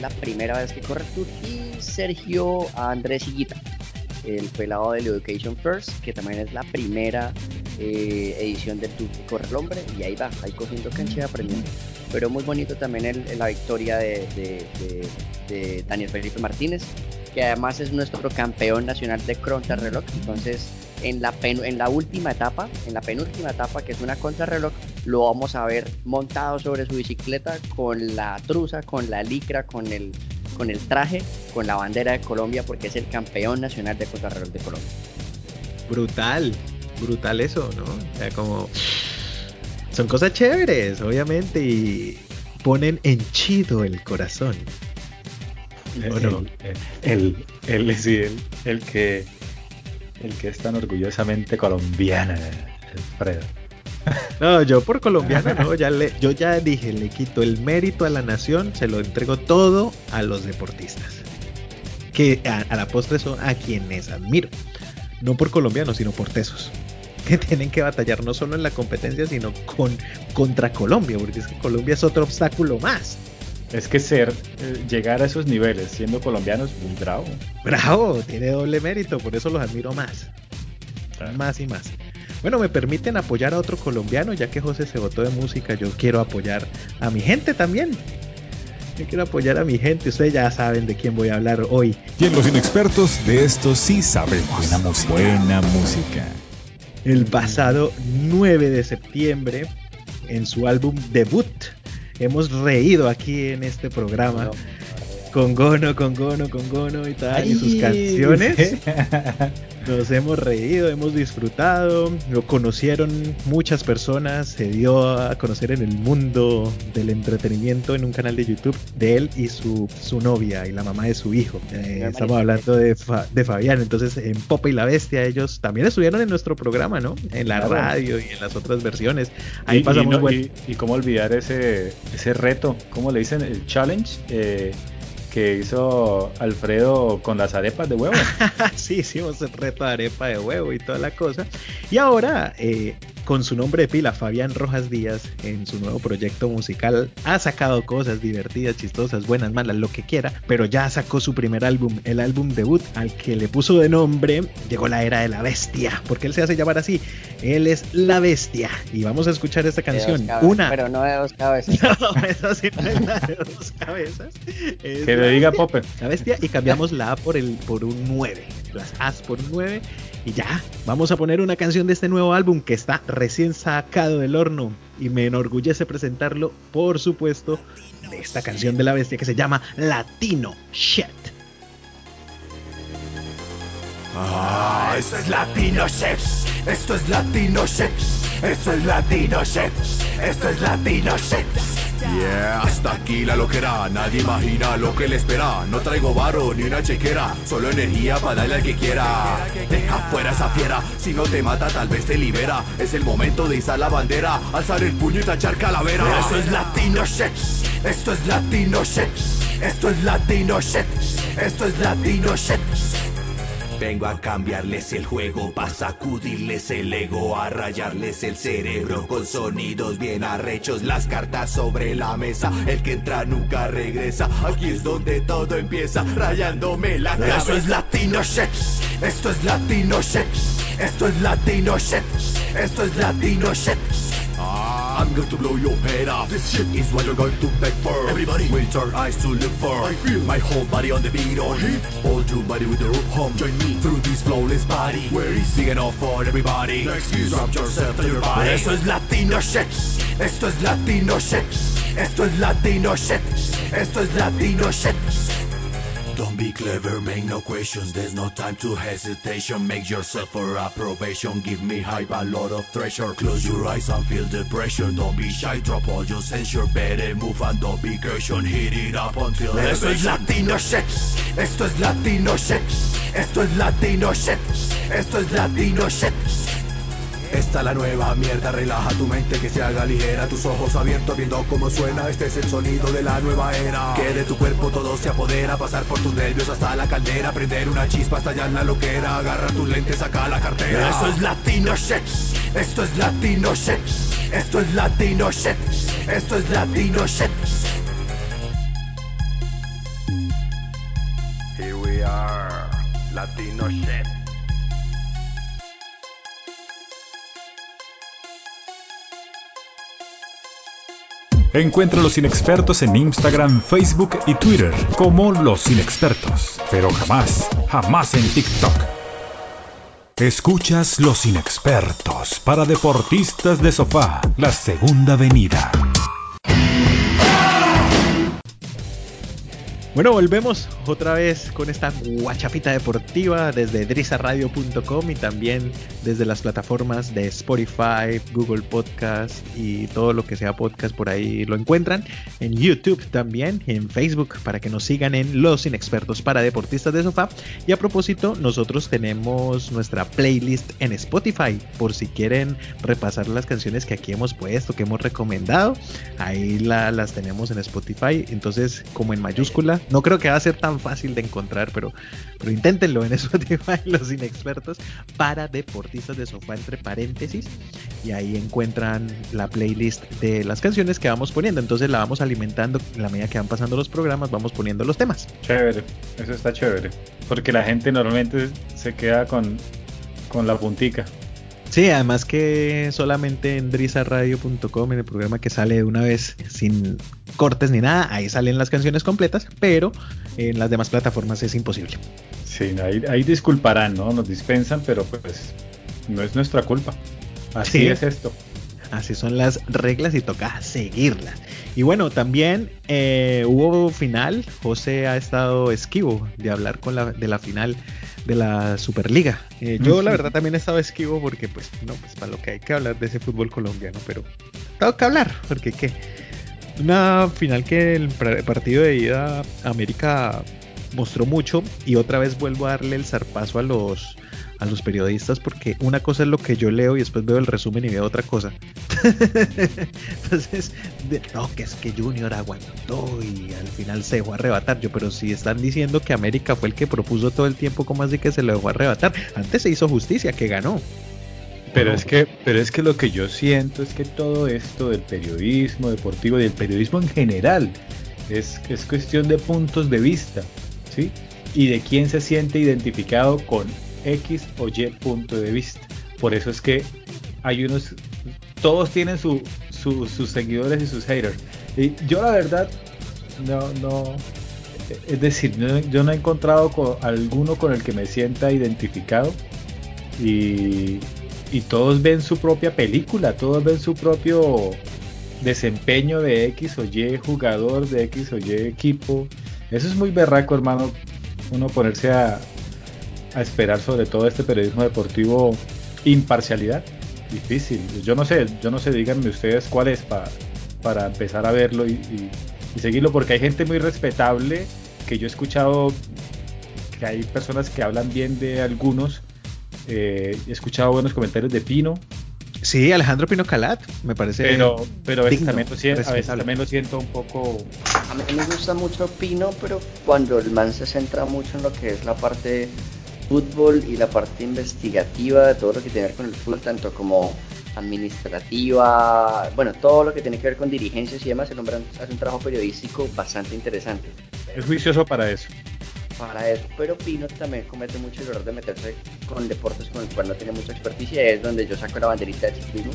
la primera vez que corre el tour, y Sergio Andrés Higuita, el pelado del Education First, que también es la primera eh, edición del tour corre el hombre, y ahí va, ahí cogiendo cancha y aprendiendo. Pero muy bonito también el- la victoria de Daniel Felipe Martínez, que además es nuestro campeón nacional de contrarreloj. Entonces, en la, pen- en la última etapa, en la penúltima etapa, que es una contrarreloj, lo vamos a ver montado sobre su bicicleta con la truza, con la licra, con el, con el traje, con la bandera de Colombia, porque es el campeón nacional de contrarreloj de Colombia. Brutal, brutal eso, ¿no? O sea, como... Son cosas chéveres, obviamente, y ponen henchido el corazón. ¿O no? El, el, el, sí, el- el que el que es tan orgullosamente colombiana, Alfredo. *laughs* No, yo por colombiano no, ya le, yo ya dije, le quito el mérito a la nación, se lo entrego todo a los deportistas. Que a, a la postre son a quienes admiro. No por colombianos, sino por tesos. *laughs* Que tienen que batallar no solo en la competencia, sino con contra Colombia, porque es que Colombia es otro obstáculo más. Es que ser, eh, llegar a esos niveles siendo colombianos, muy bravo. Bravo, tiene doble mérito, por eso los admiro más. Más y más. Bueno, me permiten apoyar a otro colombiano, ya que José se votó de música, yo quiero apoyar a mi gente también. Yo quiero apoyar a mi gente, ustedes ya saben de quién voy a hablar hoy. Y en los inexpertos de esto sí sabemos. Buena música. Buena música. El pasado 9 de septiembre, en su álbum debut, hemos reído aquí en este programa. Con Gono, con Gono, con Gono y tal, y sus canciones. *laughs* Nos hemos reído, hemos disfrutado, lo conocieron muchas personas, se dio a conocer en el mundo del entretenimiento en un canal de YouTube de él y su, su novia y la mamá de su hijo. Eh, estamos hablando de, Fa- de Fabián, entonces en Popa y la Bestia ellos también estuvieron en nuestro programa, ¿no? En la Claro. radio y en las otras versiones. Ahí Y, y pasamos no- buen- y- y cómo olvidar ese, ese reto, ¿cómo le dicen? El challenge eh, que hizo Alfredo con las arepas de huevo. *laughs* sí, hicimos el reto de arepa de huevo y toda la cosa. Y ahora, eh, con su nombre de pila, Fabián Rojas Díaz, en su nuevo proyecto musical, ha sacado cosas divertidas, chistosas, buenas, malas, lo que quiera, pero ya sacó su primer álbum, el álbum debut, al que le puso de nombre, llegó la era de la bestia, porque él se hace llamar así, él es la bestia. Y vamos a escuchar esta canción, cabezas, una... Pero no de dos *laughs* cabezas. No, esa sí no es la de dos cabezas. es le diga Pope. la bestia y cambiamos la A por, el, por un 9. Las A's por un 9. Y ya, vamos a poner una canción de este nuevo álbum que está recién sacado del horno. Y me enorgullece presentarlo, por supuesto, de esta canción de la bestia que se llama Latino Shit. Ah, esto es Latino Chefs, esto es Latino Chefs, esto es Latino Chefs, esto es Latino Chefs. Yeah, hasta aquí la loquera, nadie imagina lo que le espera. No traigo varo ni una chequera, solo energía para darle al que quiera. Deja fuera esa fiera, si no te mata tal vez te libera. Es el momento de izar la bandera, alzar el puño y tachar calavera. Esto es Latino Chefs, esto es Latino Chefs, esto es Latino Chefs, esto es Latino Chefs. Vengo a cambiarles el juego, para sacudirles el ego, a rayarles el cerebro con sonidos bien arrechos, las cartas sobre la mesa, el que entra nunca regresa, aquí es donde todo empieza, rayándome la cabeza. Esto es Latino Chefs, esto es Latino Chefs, esto es Latino Chefs, esto es Latino Chefs. Ah, I'm going to blow your head off. This shit is what you're going to beg for. Everybody will turn eyes to look for. I feel my whole body on the beat on heat. Hold your body with the rope home. Join me through this flawless body. Where is big enough for everybody? Next is drop yourself to your body. Esto es Latino Chefs. Esto es Latino Chefs. Esto es Latino Chefs. Esto es Latino Chefs. Don't be clever, make no questions. There's no time to hesitation. Make yourself for approbation. Give me hype, a lot of treasure. Close your eyes and feel the pressure. Don't be shy, drop all your censure. Better move and don't be caution. Hit it up until Esto es Latino Chefs. Esto es Latino Chefs. Esto es Latino Chefs. Esto es Latino Chefs. Está la nueva mierda. Relaja tu mente que se haga ligera. Tus ojos abiertos viendo cómo suena. Este es el sonido de la nueva era. Que de tu cuerpo todo se apodera. Pasar por tus nervios hasta la caldera. Prender una chispa, estallar la loquera. Agarra tus lentes, saca la cartera. Esto es Latino Shit. Esto es Latino Shit. Esto es Latino Shit. Esto es Latino Shit. Here we are. Latino Shit. Encuentra a los inexpertos en Instagram, Facebook y Twitter como los inexpertos, pero jamás, jamás en TikTok. Escuchas Los Inexpertos para deportistas de sofá, la segunda venida. Bueno, volvemos otra vez con esta guachapita deportiva desde drizaradio.com y también desde las plataformas de Spotify, Google Podcast y todo lo que sea podcast por ahí lo encuentran. En YouTube también, en Facebook para que nos sigan en Los Inexpertos para Deportistas de Sofá. Y a propósito, nosotros tenemos nuestra playlist en Spotify por si quieren repasar las canciones que aquí hemos puesto, que hemos recomendado. Ahí las tenemos en Spotify. Entonces, como en mayúscula, no creo que va a ser tan fácil de encontrar, pero, pero inténtenlo en Spotify, *laughs* los inexpertos, para deportistas de sofá, entre paréntesis. Y ahí encuentran la playlist de las canciones que vamos poniendo. Entonces la vamos alimentando en la medida que van pasando los programas, vamos poniendo los temas. Chévere, eso está chévere. Porque la gente normalmente se queda con, con la puntica. Sí, además que solamente en drizaradio.com, en el programa que sale de una vez sin cortes ni nada, ahí salen las canciones completas, pero en las demás plataformas es imposible. Sí, ahí, disculparán, ¿no? Nos dispensan, pero pues no es nuestra culpa. Así es esto. Así son las reglas y toca seguirlas. Y bueno, también eh, hubo final. José ha estado esquivo de hablar con la, de la final de la Superliga. Eh, yo la verdad también he estado esquivo porque pues no, pues para lo que hay que hablar de ese fútbol colombiano, pero tengo que hablar porque qué. Una final que el partido de ida América mostró mucho y otra vez vuelvo a darle el zarpazo a los a los periodistas porque una cosa es lo que yo leo y después veo el resumen y veo otra cosa. *laughs* Entonces, no, que es que Junior aguantó y al final se dejó arrebatar. Yo, pero si están diciendo que América fue el que propuso todo el tiempo, ¿cómo así que se lo dejó arrebatar? Antes se hizo justicia, que ganó. Pero es que, pero es que lo que yo siento es que todo esto del periodismo deportivo y del periodismo en general es, es cuestión de puntos de vista, ¿sí? Y de quién se siente identificado con X o Y punto de vista. Por eso es que hay unos, todos tienen sus seguidores y sus haters. Y yo la verdad, no, no, es decir, yo no he encontrado con alguno con el que me sienta identificado y, y todos ven su propia película, todos ven su propio desempeño de X o Y jugador, de X o Y equipo. Eso es muy berraco, hermano, uno ponerse a, a esperar sobre todo este periodismo deportivo imparcialidad? Difícil. Yo no sé, yo no sé, díganme ustedes cuál es para empezar a verlo y, seguirlo, porque hay gente muy respetable que yo he escuchado que hay personas que hablan bien de algunos. Eh, he escuchado buenos comentarios de Pino. Sí, Alejandro Pino Calat, me parece. Pero, pero a, veces también lo, a veces también lo siento un poco. A mí me gusta mucho Pino, pero cuando el man se centra mucho en lo que es la parte fútbol y la parte investigativa de todo lo que tiene que ver con el fútbol, tanto como administrativa, bueno, todo lo que tiene que ver con dirigencias y demás, el hombre hace un trabajo periodístico bastante interesante. Es juicioso para eso para eso. Pero Pino también comete mucho el error de meterse con deportes con el cual no tiene mucha experticia, es donde yo saco la banderita de ciclismo.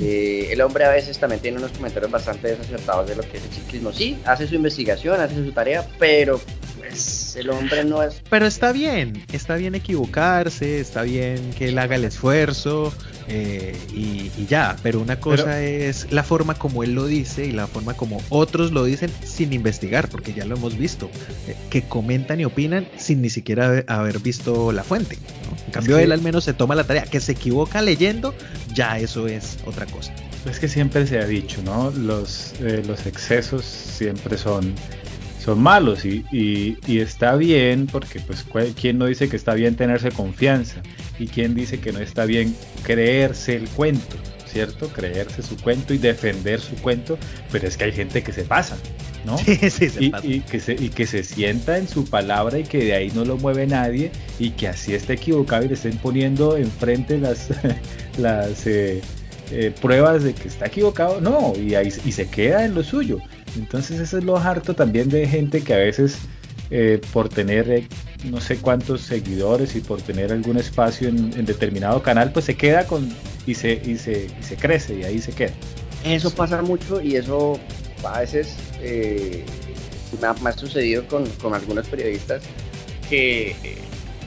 Eh, el hombre a veces también tiene unos comentarios bastante desacertados de lo que es el ciclismo. Sí, hace su investigación, hace su tarea, pero el hombre no es... Pero está bien, está bien equivocarse, está bien que él haga el esfuerzo eh, y, ya, pero una cosa es la forma como él lo dice y la forma como otros lo dicen sin investigar, porque ya lo hemos visto, eh, que comentan y opinan sin ni siquiera haber visto la fuente. En cambio, él al menos se toma la tarea. Que se equivoca leyendo, ya eso es otra cosa. Es que siempre se ha dicho, ¿no? Los, eh, los excesos siempre son, son malos y, y, está bien porque, pues, ¿quién no dice que está bien tenerse confianza? y quién dice que no está bien creerse el cuento, ¿cierto? Creerse su cuento y defender su cuento, pero es que hay gente que se pasa, ¿no? *laughs* Sí, sí, se y, pasa. y que se, y que se sienta en su palabra y que de ahí no lo mueve nadie y que así esté equivocado y le estén poniendo enfrente las, *laughs* las eh, eh, pruebas de que está equivocado, no, y, ahí, y se queda en lo suyo. Entonces eso es lo harto también de gente que a veces eh, por tener eh, no sé cuántos seguidores y por tener algún espacio en, en, determinado canal, pues se queda con y se, y se, y se crece y ahí se queda. Eso pasa mucho y eso a veces eh, me, ha, me, ha, sucedido con, con algunos periodistas que eh,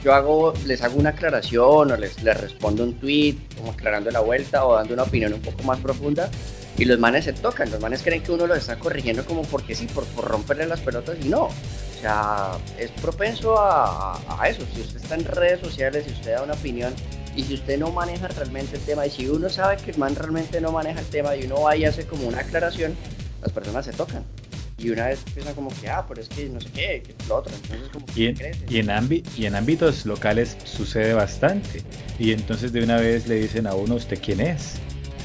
yo hago, les hago una aclaración o les, les respondo un tweet como aclarando la vuelta o dando una opinión un poco más profunda y los manes se tocan, los manes creen que uno los está corrigiendo como porque sí, por, por romperle las pelotas y no. O sea, es propenso a, a, a, eso. Si usted está en redes sociales, si usted da una opinión y si usted no maneja realmente el tema y si uno sabe que el man realmente no maneja el tema y uno va y hace como una aclaración, las personas se tocan. Y una vez piensan como que, ah, pero es que no sé qué, que lo otro. Entonces como y, en, y, en ámbi y en ámbitos locales sucede bastante. Y entonces de una vez le dicen a uno, ¿usted quién es?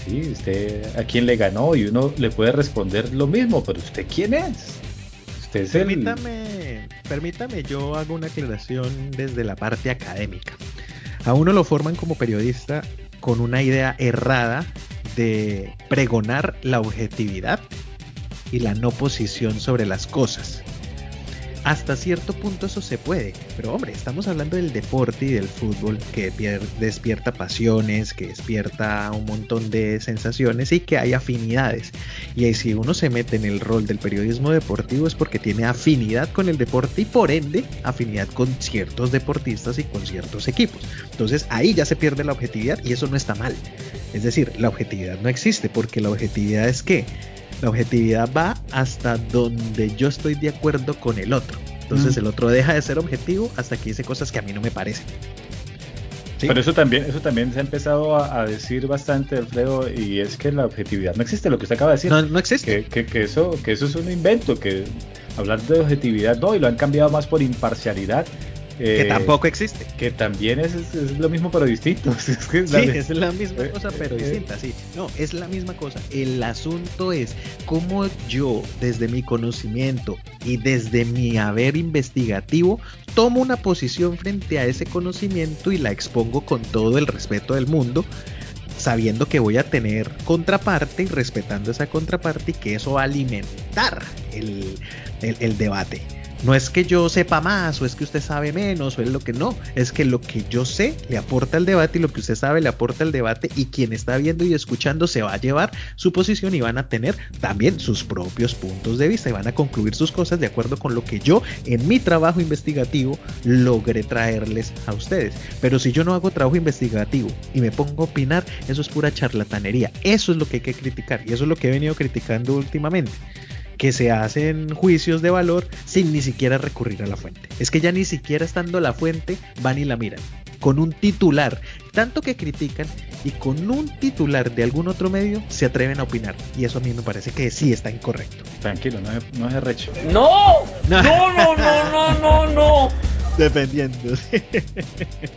Sí, usted a quién le ganó y uno le puede responder lo mismo, pero ¿usted quién es? Usted permítame, permítame, yo hago una aclaración desde la parte académica. A uno lo forman como periodista con una idea errada de pregonar la objetividad y la no posición sobre las cosas. Hasta cierto punto eso se puede, pero hombre, estamos hablando del deporte y del fútbol que despierta pasiones, que despierta un montón de sensaciones y que hay afinidades. Y si uno se mete en el rol del periodismo deportivo es porque tiene afinidad con el deporte y por ende afinidad con ciertos deportistas y con ciertos equipos. Entonces ahí ya se pierde la objetividad y eso no está mal. Es decir, la objetividad no existe porque la objetividad es que la objetividad va hasta donde yo estoy de acuerdo con el otro. Entonces mm. el otro deja de ser objetivo hasta que dice cosas que a mí no me parecen. ¿Sí? Pero eso también, eso también se ha empezado a, a, decir bastante, Alfredo, y es que la objetividad no existe, lo que usted acaba de decir. No, no existe. Que, que, que, eso, que eso es un invento, que hablando de objetividad no, y lo han cambiado más por imparcialidad. Eh, que tampoco existe. Que también es, es, es, lo mismo pero distinto. *laughs* Es que sí, es la misma cosa pero eh, distinta, sí. No, es la misma cosa. El asunto es cómo yo, desde mi conocimiento y desde mi haber investigativo, tomo una posición frente a ese conocimiento y la expongo con todo el respeto del mundo sabiendo que voy a tener contraparte y respetando esa contraparte y que eso va a alimentar el, el, el debate. No es que yo sepa más o es que usted sabe menos o es lo que no, es que lo que yo sé le aporta al debate y lo que usted sabe le aporta al debate y quien está viendo y escuchando se va a llevar su posición y van a tener también sus propios puntos de vista y van a concluir sus cosas de acuerdo con lo que yo en mi trabajo investigativo logré traerles a ustedes. Pero si yo no hago trabajo investigativo y me pongo a opinar, eso es pura charlatanería. Eso es lo que hay que criticar y eso es lo que he venido criticando últimamente que se hacen juicios de valor sin ni siquiera recurrir a la fuente. Es que ya ni siquiera estando la fuente van y la miran. Con un titular, tanto que critican, y con un titular de algún otro medio se atreven a opinar. Y eso a mí me parece que sí está incorrecto. Tranquilo, no es, no es arrecho. *laughs* ¡No! ¡No, no, no, no, no, no! Dependiendo.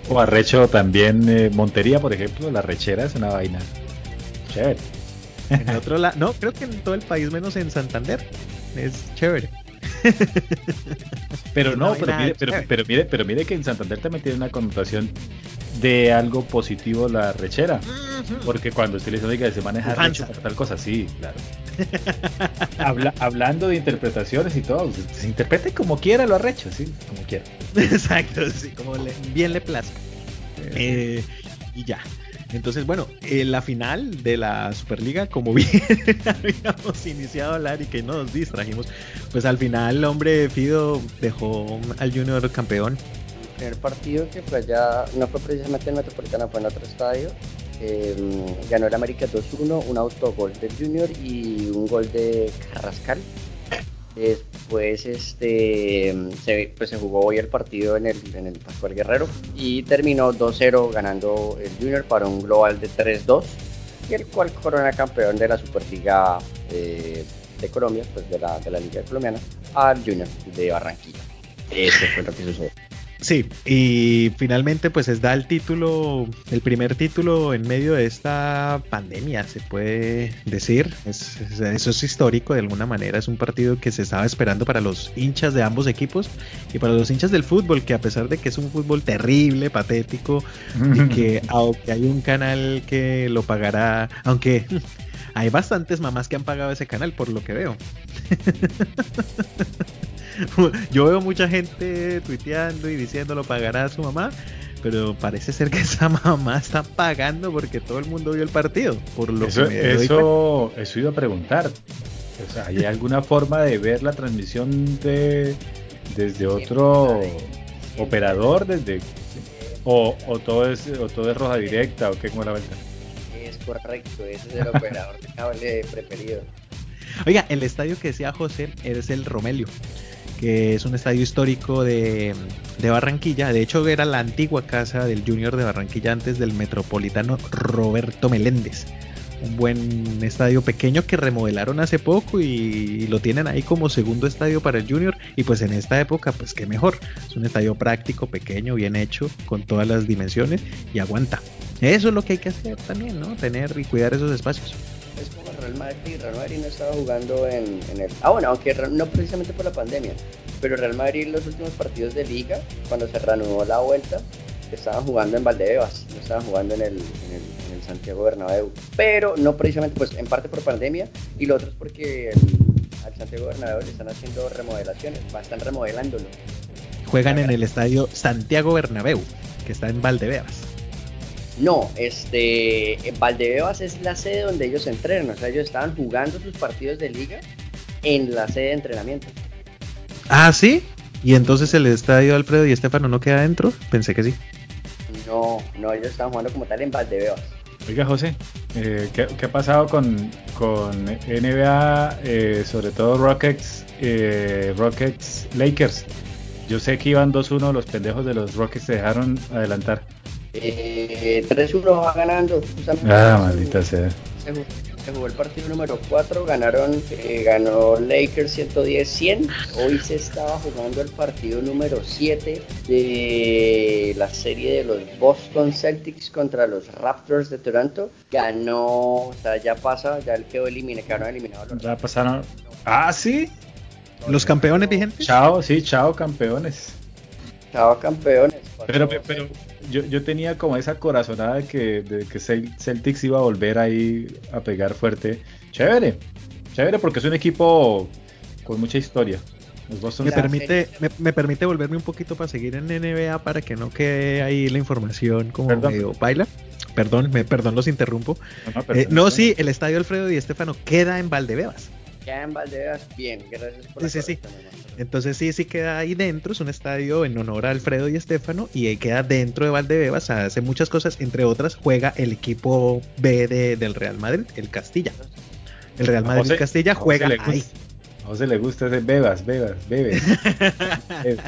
o arrecho también, eh, Montería, por ejemplo, la rechera es una vaina. Chévere. *laughs* En otro lado, no, creo que en todo el país menos en Santander. Es chévere. Pero no, pero mire, pero, pero, mire, pero mire que en Santander también tiene una connotación de algo positivo la rechera. Uh -huh. Porque cuando usted le dice, oiga, se maneja recho para tal cosa, sí, claro. *laughs* Habla, hablando de interpretaciones y todo, se, se, interprete como quiera lo arrecho, sí, como quiera. *laughs* Exacto, sí, como le, bien le plazca. Eh, y ya. Entonces, bueno, eh, la final de la Superliga, como bien *laughs* habíamos iniciado a hablar y que nos distrajimos, pues al final, hombre, Fido dejó al Junior campeón. El primer partido que fue allá, no fue precisamente en Metropolitana, fue en otro estadio. Eh, ganó el América 2-1, un autogol del Junior y un gol de Carrascal. Este, se, pues se jugó hoy el partido en el, en el Pascual Guerrero y terminó 2-0 ganando el Junior para un global de 3-2 y el cual corona campeón de la Superliga eh, de Colombia, pues de la, de la Liga Colombiana, al Junior de Barranquilla. Eso fue lo que sucedió. Sí, y finalmente pues es da el título, el primer título en medio de esta pandemia, se puede decir. Es, es- eso es histórico de alguna manera, es un partido que se estaba esperando para los hinchas de ambos equipos y para los hinchas del fútbol, que a pesar de que es un fútbol terrible, patético, y *laughs* que aunque hay un canal que lo pagará, aunque hay bastantes mamás que han pagado ese canal por lo que veo. *laughs* Yo veo mucha gente tuiteando y diciendo lo pagará a su mamá, pero parece ser que esa *laughs* mamá está pagando porque todo el mundo vio el partido, por lo Eso, que me eso, eso iba a preguntar. O sea, ¿hay alguna forma de ver la transmisión de, desde otro operador? desde o, o todo es o todo es roja directa o qué como la vuelta? Correcto, ese es el operador de cable preferido. Oiga, el estadio que decía José es el Romelio, que es un estadio histórico de, de Barranquilla. De hecho, era la antigua casa del Junior de Barranquilla antes del metropolitano Roberto Meléndez. Un buen estadio pequeño que remodelaron hace poco y lo tienen ahí como segundo estadio para el Junior. Y pues en esta época, pues qué mejor. Es un estadio práctico, pequeño, bien hecho, con todas las dimensiones y aguanta. Eso es lo que hay que hacer también, ¿no? Tener y cuidar esos espacios. Es como Real Madrid, Real Madrid no estaba jugando en, en el... Ah, bueno, aunque no precisamente por la pandemia, pero Real Madrid los últimos partidos de liga, cuando se reanudó la vuelta, estaban jugando en Valdebebas, no estaban jugando en el, en el, en el Santiago Bernabéu. Pero no precisamente, pues en parte por pandemia, y lo otro es porque el, al Santiago Bernabéu le están haciendo remodelaciones, va, están remodelándolo. Juegan en el estadio Santiago Bernabéu, que está en Valdebebas. No, este, en Valdebebas es la sede donde ellos entrenan, o sea, ellos estaban jugando sus partidos de liga en la sede de entrenamiento. Ah, sí. Y entonces el estadio Alfredo y Estefano no queda adentro. Pensé que sí. No, no, ellos estaban jugando como tal en Valdebebas. Oiga, José, eh, ¿qué, qué ha pasado con, con NBA, eh, sobre todo Rockets, eh, Rockets Lakers? Yo sé que iban 2-1, los pendejos de los Rockets se dejaron adelantar. Eh, 3-1 va ganando. justamente. Ah, maldita sea. Se jugó, se jugó el partido número 4, ganaron, eh, ganó Lakers 110-100. Hoy se estaba jugando el partido número 7 de la serie de los Boston Celtics contra los Raptors de Toronto. Ganó, o sea, ya pasa, ya quedó eliminado, quedaron eliminados los Ya pasaron. Ah, sí. Los campeones vigentes. Chao, sí, chao, campeones. Chao campeones. Pero, pero yo, yo tenía como esa corazonada de que, de que Cel- Celtics iba a volver ahí a pegar fuerte. Chévere, chévere porque es un equipo con mucha historia. Los Me permite, me, me permite volverme un poquito para seguir en NBA para que no quede ahí la información como Perdón. medio baila. Perdón, me, perdón, los interrumpo. No, no, Eh, no, sí, el estadio Alfredo y Estefano queda en Valdebebas. En Valdebebas, bien, gracias por la Sí. Entonces sí, sí queda ahí dentro, es un estadio en honor a Alfredo y Estefano y queda dentro de Valdebebas, hace muchas cosas, entre otras juega el equipo B de- del Real Madrid, el Castilla. El Real Madrid José- Castilla José juega le ahí. A José le gusta ese bebas, bebas, bebes. *laughs* bebes.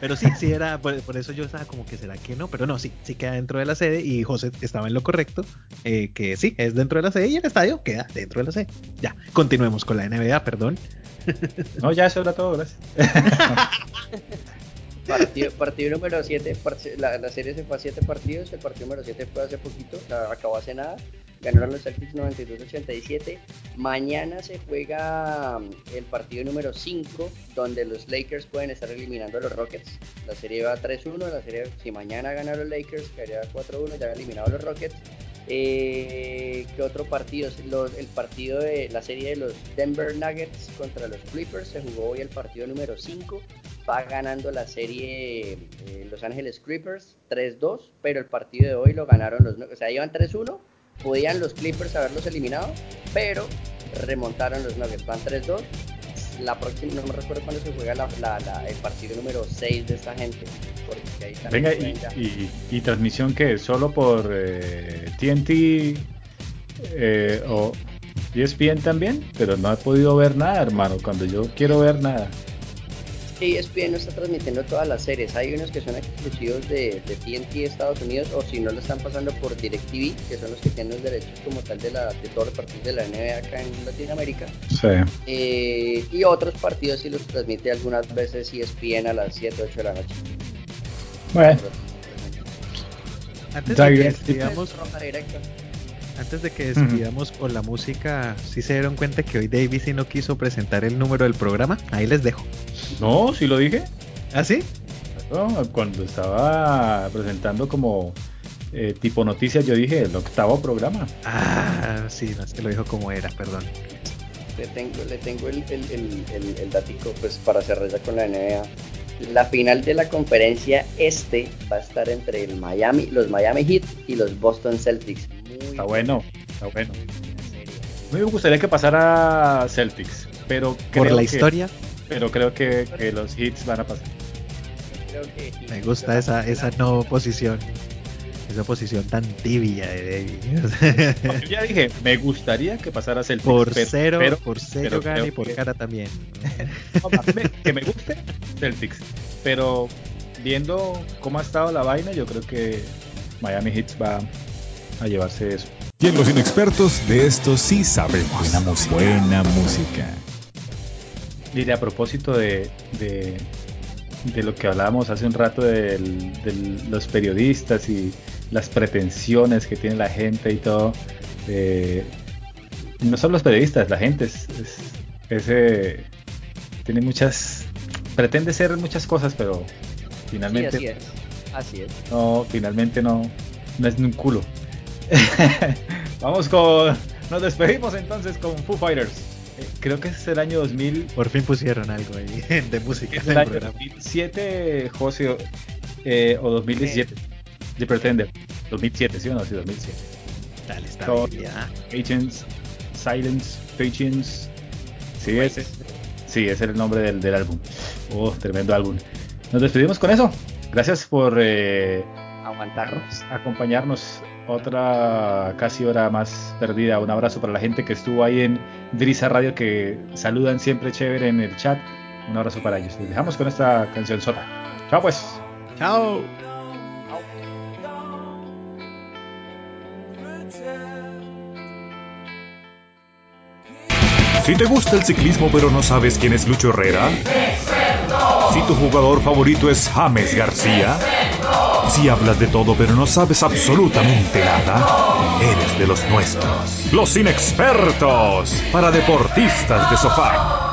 Pero sí, sí era, por, por eso yo estaba como que será que no, pero no, sí, sí queda dentro de la sede y José estaba en lo correcto, eh, que sí, es dentro de la sede y el estadio queda dentro de la sede. Ya, continuemos con la NBA, perdón. No, ya eso era todo, gracias. *laughs* Partido, partido número 7, la, la serie se fue a 7 partidos, el partido número 7 fue hace poquito, o sea, acabó hace nada, ganaron los Celtics 92-87, mañana se juega um, el partido número 5, donde los Lakers pueden estar eliminando a los Rockets, la serie va 3-1, la serie, si mañana ganan los Lakers, quedaría 4-1, ya han eliminado a los Rockets, eh, ¿Qué otro partido? Los- el partido de la serie de los Denver Nuggets contra los Clippers se jugó hoy el partido número 5. Va ganando la serie eh, Los Ángeles Clippers 3-2, pero el partido de hoy lo ganaron los Nuggets. O sea, iban 3-1, podían los Clippers haberlos eliminado, pero remontaron los Nuggets. Van 3-2. La próxima, no me recuerdo cuándo se juega la- la- la- el partido número 6 de esta gente. Porque ahí también Venga, y transmisión que solo por eh, TNT eh, o ESPN también, pero no he podido ver nada, hermano, cuando yo quiero ver nada. Que ESPN no está transmitiendo todas las series. Hay unos que son exclusivos de, de TNT Estados Unidos o si no lo están pasando por DirecTV, que son los que tienen los derechos como tal de, la, de todos los partidos de la NBA acá en Latinoamérica. Sí. Eh, y otros partidos sí los transmite algunas veces ESPN a las 7, 8 de la noche. Bueno. Antes de que Direct. Antes de que despidamos con la música, ¿sí se dieron cuenta que hoy David sí no quiso presentar el número del programa? Ahí les dejo. No, sí lo dije. ¿Ah, sí? No, cuando estaba presentando como eh, tipo noticias, yo dije el octavo programa. Ah, sí, no es que lo dijo como era, perdón. Le tengo, le tengo el, el, el, el, el datico pues, para cerrar ya con la NBA. La final de la conferencia este va a estar entre el Miami, los Miami Heat y los Boston Celtics. Está bueno, está bueno. A mí me gustaría que pasara Celtics, pero Por la que- historia, Pero creo que, que los hits van a pasar. Yo creo que me gusta esa, esa no posición. Esa posición tan tibia de David. Yo ya dije, me gustaría que pasara Celtics. por pero- cero, pero- por sello gana y por que- cara también. *laughs* no, me- que me guste Celtics. Pero viendo cómo ha estado la vaina, yo creo que Miami Hits va a llevarse eso. Y en los inexpertos de esto sí sabemos. Buena música. Buena música. A propósito de, de, de lo que hablábamos hace un rato de los periodistas y las pretensiones que tiene la gente y todo, eh, no solo los periodistas, la gente es, es- es, eh, tiene muchas, pretende ser muchas cosas, pero Sí, finalmente así es. Así es. no, finalmente no, no es ni un culo. *laughs* Vamos con, nos despedimos entonces con Foo Fighters. Eh, creo que es el año 2000 Por fin pusieron algo ahí *laughs* de música es en el año programa. 2007, José, eh, o 2017. The Pretender. 2007, ¿sí o no? Sí, 2007. Dale, está bien, ya. Patience, Silence, Patience. Sí, ese, sí, ese es el nombre del, del álbum. Oh, tremendo álbum. Nos despedimos con eso. Gracias por eh, Aguantarnos. acompañarnos otra casi hora más perdida. Un abrazo para la gente que estuvo ahí en Drisa Radio que saludan siempre chévere en el chat. Un abrazo para ellos. Les dejamos con esta canción sota. Chao pues. Chao. Si te gusta el ciclismo pero no sabes quién es Lucho Herrera, si tu jugador favorito es James García, si hablas de todo pero no sabes absolutamente nada, eres de los nuestros. Los inexpertos para deportistas de sofá.